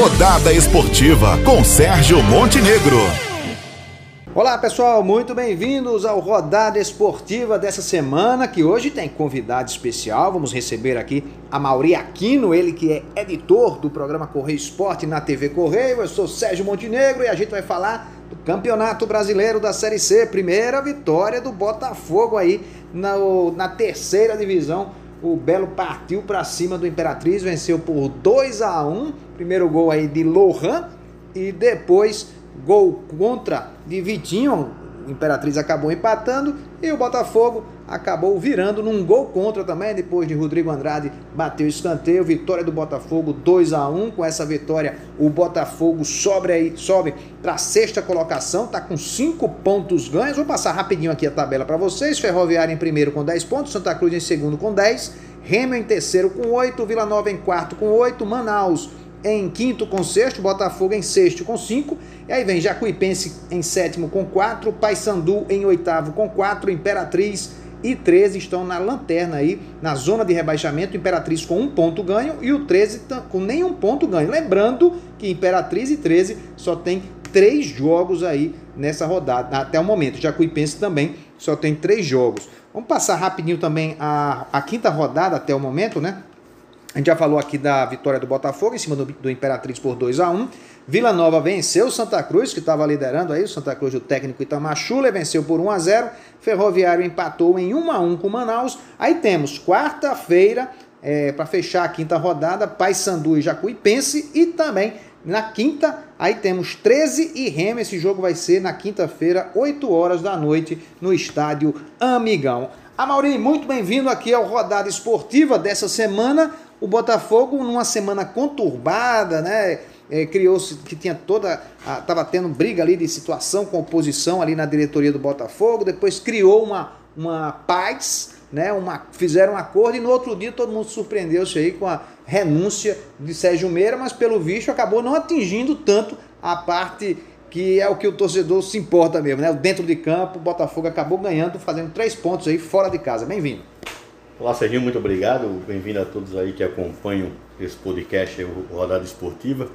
Rodada Esportiva com Sérgio Montenegro. Olá pessoal, muito bem-vindos ao Rodada Esportiva dessa semana, que hoje tem convidado especial. Vamos receber aqui a Mauri Aquino, ele que é editor do programa Correio Esporte na TV Correio. Eu sou Sérgio Montenegro e a gente vai falar do Campeonato Brasileiro da Série C. Primeira vitória do Botafogo aí na, na terceira divisão. O Belo partiu para cima do Imperatriz, venceu por 2 a 1 Primeiro gol aí de Lohan e depois Gol contra de Vitinho, Imperatriz acabou empatando e o Botafogo acabou virando num gol contra também, depois de Rodrigo Andrade bater o escanteio, vitória do Botafogo 2 a 1 com essa vitória o Botafogo sobe aí, sobe para sexta colocação, tá com 5 pontos ganhos, vou passar rapidinho aqui a tabela para vocês, Ferroviária em primeiro com 10 pontos, Santa Cruz em segundo com 10, Remo em terceiro com 8, Vila Nova em quarto com 8, Manaus em quinto com sexto, Botafogo em sexto com cinco, e aí vem Jacuipense em sétimo com quatro, Paysandu em oitavo com quatro, Imperatriz e 13 estão na lanterna aí, na zona de rebaixamento, Imperatriz com um ponto ganho e o 13 com nenhum ponto ganho. Lembrando que Imperatriz e 13 só tem três jogos aí nessa rodada, até o momento. Jacuipense também só tem três jogos. Vamos passar rapidinho também a, a quinta rodada até o momento, né? A gente já falou aqui da vitória do Botafogo em cima do, do Imperatriz por 2 a 1 Vila Nova venceu Santa Cruz, que estava liderando aí, o Santa Cruz do técnico Itamar Schuller, venceu por 1 a 0 Ferroviário empatou em 1 a 1 com Manaus. Aí temos quarta-feira, é, para fechar a quinta rodada, Paysandu e Jacuipense. E também na quinta, aí temos 13 e Remo. Esse jogo vai ser na quinta-feira, 8 horas da noite, no estádio Amigão. Amaury, muito bem-vindo aqui ao Rodada Esportiva dessa semana o Botafogo numa semana conturbada, né? É, criou-se que tinha toda estava tendo briga ali de situação com oposição ali na diretoria do Botafogo depois criou uma, uma paz né uma fizeram um acordo e no outro dia todo mundo surpreendeu-se aí com a renúncia de Sérgio Meira mas pelo visto acabou não atingindo tanto a parte que é o que o torcedor se importa mesmo né dentro de campo o Botafogo acabou ganhando fazendo três pontos aí fora de casa bem-vindo Olá, Serginho, muito obrigado. Bem-vindo a todos aí que acompanham esse podcast, o Rodada Esportiva.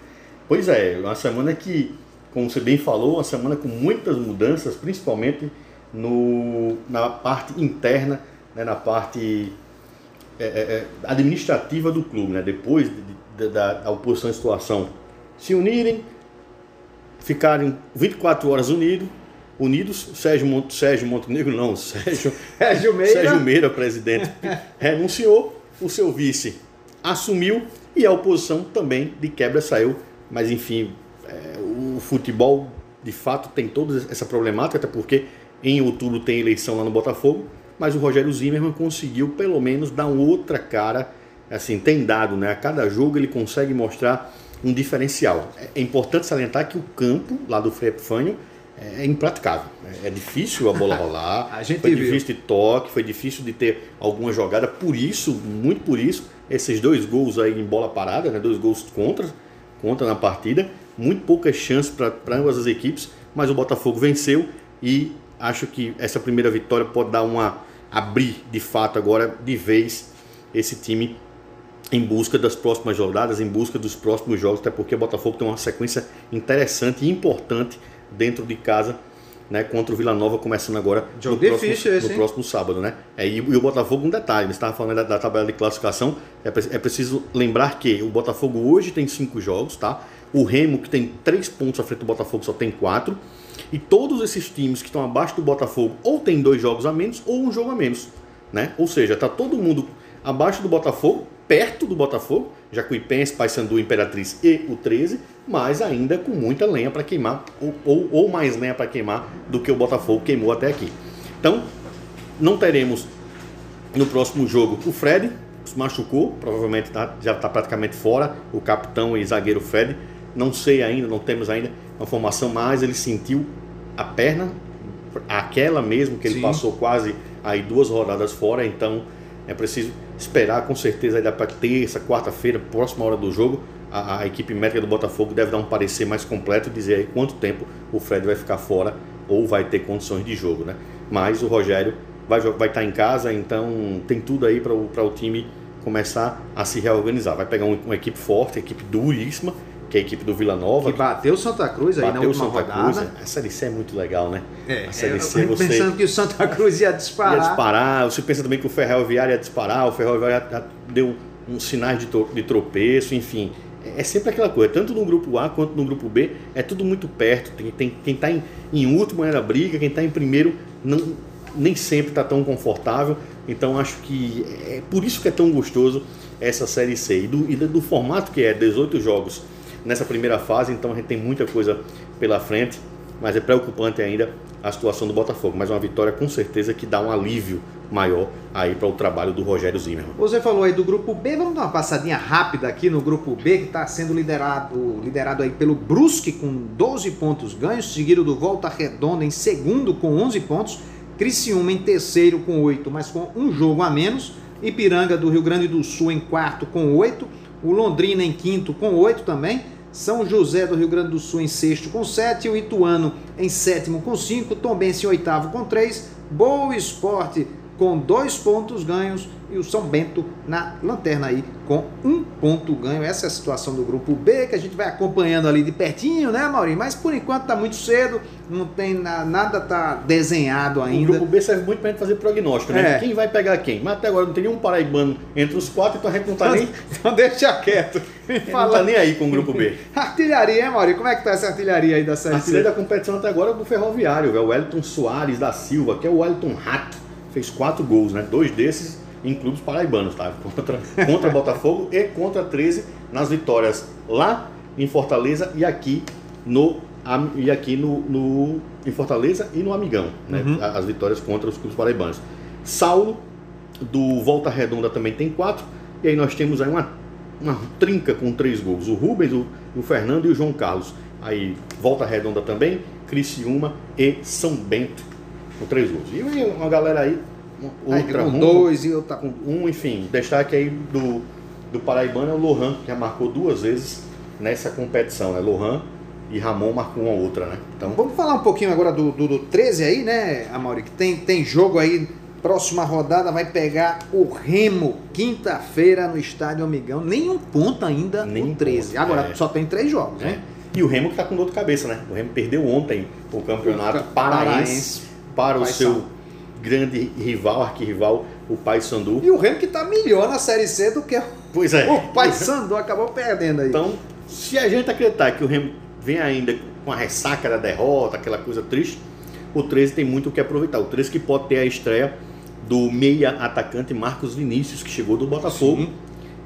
Pois é, uma semana que, como você bem falou, uma semana com muitas mudanças, principalmente no, na parte interna, né, na parte é, é, é administrativa do clube. Né? Depois de, de, da, da oposição e situação se unirem, ficarem 24 horas unidos, Unidos, Sérgio, Mont, Sérgio Montenegro, não, Sérgio, Sérgio, Meira. Sérgio Meira, presidente, renunciou, o seu vice assumiu e a oposição também de quebra saiu. Mas enfim, é, o futebol de fato tem toda essa problemática, até porque em outubro tem eleição lá no Botafogo, mas o Rogério Zimmermann conseguiu pelo menos dar outra cara, assim, tem dado, né? A cada jogo ele consegue mostrar um diferencial. É importante salientar que o campo lá do Frei Epifanio é impraticável. É difícil a bola rolar, a gente foi viu. difícil de toque, foi difícil de ter alguma jogada. Por isso, muito por isso, esses dois gols aí em bola parada, né, dois gols contra, contra na partida, muito poucas chances para ambas as equipes, mas o Botafogo venceu e acho que essa primeira vitória pode dar uma abrir de fato agora de vez esse time em busca das próximas rodadas, em busca dos próximos jogos, até porque o Botafogo tem uma sequência interessante e importante dentro de casa, né, contra o Vila Nova, começando agora no, próximo, esse, no próximo sábado. Né? É, e, e, o Botafogo, um detalhe, você estava falando da, da, tabela de classificação, é, é, preciso lembrar que o Botafogo hoje tem cinco jogos, tá? o Remo, que tem três pontos à frente do Botafogo, só tem quatro. E todos esses times que estão abaixo do Botafogo ou tem dois jogos a menos ou um jogo a menos. Né? Ou seja, está todo mundo abaixo do Botafogo, perto do Botafogo, Jacuipense, Paysandu, Imperatriz e o 13, mas ainda com muita lenha para queimar, ou, ou, ou mais lenha para queimar do que o Botafogo queimou até aqui. Então, não teremos no próximo jogo o Fred, se machucou, provavelmente tá, já está praticamente fora, o capitão e zagueiro Fred. Não sei ainda, não temos ainda a formação, mas ele sentiu a perna, aquela mesmo que ele Sim. passou quase aí duas rodadas fora, então é preciso esperar, com certeza ainda para terça, quarta-feira, próxima hora do jogo, a, a, equipe médica do Botafogo deve dar um parecer mais completo e dizer aí quanto tempo o Fred vai ficar fora ou vai ter condições de jogo, né? Mas o Rogério vai, vai estar em casa, então tem tudo aí para o time começar a se reorganizar. Vai pegar uma, uma equipe forte, uma equipe duríssima, que é a equipe do Vila Nova. Que bateu Santa Cruz aí na última Santa rodada. Cruz. A Série C é muito legal, né? É, a Série é, C eu você pensando que o Santa Cruz ia disparar. ia disparar. Você pensa também que o Ferroviário ia disparar, o Ferroviário já, deu uns sinais de, de tropeço, enfim. É é sempre aquela coisa, tanto no grupo A quanto no grupo B, é tudo muito perto. Tem, tem- quem está em, em último é na briga, quem está em primeiro não, nem sempre está tão confortável. Então acho que é por isso que é tão gostoso essa Série C. E do, e do formato que é 18 jogos nessa primeira fase, então a gente tem muita coisa pela frente, mas é preocupante ainda a situação do Botafogo. Mas uma vitória com certeza que dá um alívio maior aí para o trabalho do Rogério Zimmermann. Você falou aí do grupo B, vamos dar uma passadinha rápida aqui no grupo B, que está sendo liderado, liderado aí pelo Brusque com 12 pontos ganhos, seguido do Volta Redonda em segundo com 11 pontos, Criciúma em terceiro com 8, mas com um jogo a menos, Ipiranga do Rio Grande do Sul em quarto com 8, o Londrina em quinto com 8 também, São José do Rio Grande do Sul em sexto com 7, o Ituano em sétimo com 5, Tombense em oitavo com 3, Boa Esporte com dois pontos ganhos e o São Bento na lanterna aí com um ponto ganho. Essa é a situação do grupo B que a gente vai acompanhando ali de pertinho, né, Maurinho? Mas por enquanto tá muito cedo, não tem na- nada tá desenhado O ainda. grupo B serve muito para gente fazer prognóstico, né? É. Quem vai pegar quem? Mas até agora não tem nenhum paraibano entre os quatro, então a gente não tá nem, Então deixa quieto. Me não tá fala. nem aí com o grupo B. Artilharia, hein, Maurinho? Como é que tá essa artilharia aí da Série A artilheiro C? da competição até agora é do Ferroviário, é o Wellington Soares da Silva, que é o Wellington Rato. Fez quatro gols, né? Dois desses em clubes paraibanos, tá? Contra, contra Botafogo e contra 13 nas vitórias lá em Fortaleza e aqui no e aqui no, no- em Fortaleza e no Amigão, né? Uhum. As vitórias contra os clubes paraibanos. Saulo do Volta Redonda também tem quatro e aí nós temos aí uma, uma trinca com três gols. O Rubens, o, o Fernando e o João Carlos. Aí Volta Redonda também, Criciúma e São Bento com três gols. E uma galera Aí, outra com dois e outra com um, enfim, destaque aí do, do Paraibano é o Lohan, que já marcou duas vezes nessa competição, né? Lohan e Ramon marcou uma outra, né? Então, Vamos falar um pouquinho agora do, do, do 13 aí, né, Amaury? Que tem, tem jogo aí, próxima rodada vai pegar o Remo, quinta-feira no Estádio Amigão. Nenhum ponto ainda Nenhum no 13. ponto, Agora é. só tem três jogos, é. né? E o Remo que tá com dor de cabeça, né? O Remo perdeu ontem o campeonato ca- paraense, paraense. para o seu grande rival, arquirrival, o Paysandu. E o Remo que tá melhor na Série C do que Pois é. o Paysandu acabou perdendo aí. Então, se a gente acreditar que o Remo vem ainda com a ressaca da derrota, aquela coisa triste, o 13 tem muito o que aproveitar. O 13 que pode ter a estreia do meia atacante Marcos Vinícius, que chegou do Botafogo. Sim.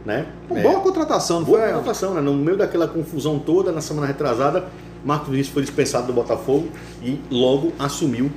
Né? Uma É, boa contratação, não boa foi? contratação, né? No meio daquela confusão toda, na semana retrasada, Marcos Vinícius foi dispensado do Botafogo e logo assumiu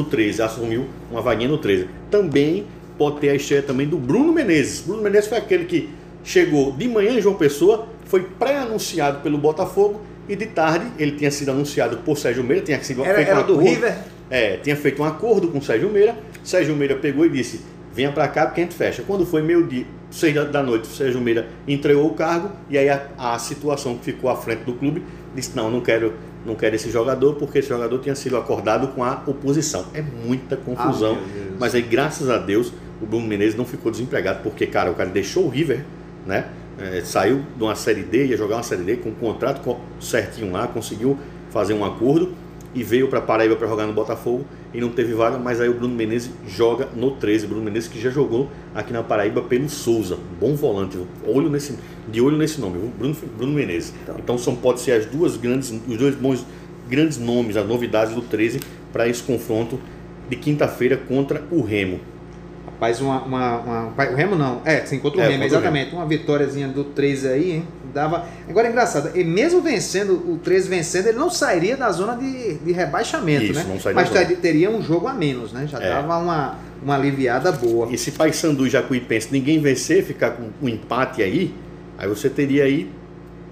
o 13, assumiu uma vaguinha no 13. Também pode ter a estreia também do Bruno Menezes. Bruno Menezes foi aquele que chegou de manhã em João Pessoa, foi pré-anunciado pelo Botafogo e de tarde ele tinha sido anunciado por Sérgio Meira, tinha sido Era, feito um era do acordo- River. é, tinha feito um acordo com o Sérgio Meira. Sérgio Meira pegou e disse: venha pra cá porque a gente fecha. Quando foi meio-dia, seis da- noite, o Sérgio Meira entregou o cargo e aí a, a situação que ficou à frente do clube disse: não, não quero, não quero esse jogador porque esse jogador tinha sido acordado com a oposição. É muita confusão. Ah, meu Deus. mas aí, graças a Deus, o Bruno Menezes não ficou desempregado porque, cara, o cara deixou o River, né? É, saiu de uma Série D, ia jogar uma Série D com um contrato co- certinho lá, conseguiu fazer um acordo e veio para Paraíba para jogar no Botafogo e não teve vaga, mas aí o Bruno Menezes joga no 13. Bruno Menezes que já jogou aqui na Paraíba pelo Souza, bom volante, olho nesse, de olho nesse nome? Bruno, Bruno Menezes. Então são pode ser as duas grandes, os dois bons grandes nomes, as novidades do 13 para esse confronto de quinta-feira contra o Remo. Rapaz, uma, uma, uma- O Remo não. É, sim, contra o É, Remo, exatamente. Uma vitóriazinha do 13 aí, hein? Dava. Agora é engraçado, e mesmo vencendo, o 13 vencendo, ele não sairia da zona de, de rebaixamento, Isso, né? não sairia Mas da zona. ter- teria um jogo a menos, né? Já É. dava uma, uma aliviada boa. E se Paysandu e Jacuipense ninguém vencer, ficar com um empate aí, aí você teria aí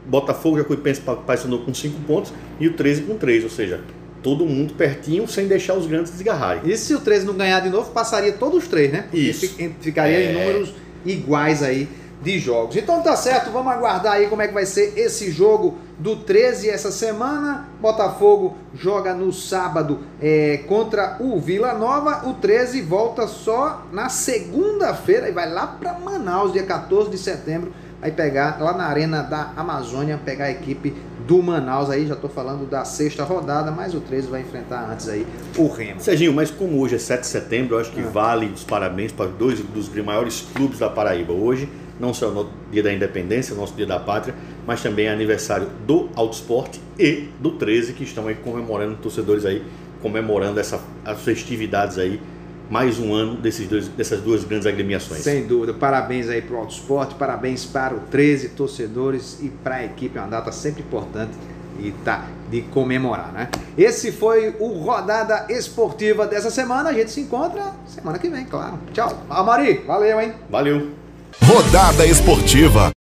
Botafogo, Jacuipense, Pa- Paysandu com 5 pontos e o 13 com 3, ou seja, todo mundo pertinho sem deixar os grandes desgarrarem. E se o 13 não ganhar de novo, passaria todos os três, né? Porque Isso. fi- Ficaria em É. números iguais aí de jogos. Então tá certo, vamos aguardar aí como é que vai ser esse jogo do 13 essa semana. Botafogo joga no sábado é, contra o Vila Nova. O 13 volta só na segunda-feira e vai lá para Manaus, dia 14 de setembro, vai pegar lá na Arena da Amazônia, pegar a equipe do Manaus aí, já tô falando da sexta rodada, mas o 13 vai enfrentar antes aí o Remo. Serginho, mas como hoje é 7 de setembro, eu acho que Ah. vale os parabéns para dois dos maiores clubes da Paraíba. Hoje, não só no dia da independência, nosso dia da pátria, mas também é aniversário do Auto Esporte e do 13, que estão aí comemorando, torcedores aí, comemorando essa, as festividades aí, mais um ano desses dois, dessas duas grandes agremiações. Sem dúvida, parabéns aí pro Auto Esporte, parabéns para o 13 torcedores e para a equipe, é uma data sempre importante e tá de comemorar, né? Esse foi o Rodada Esportiva dessa semana, a gente se encontra semana que vem, claro. Tchau. Amari, valeu, hein? Valeu! Rodada Esportiva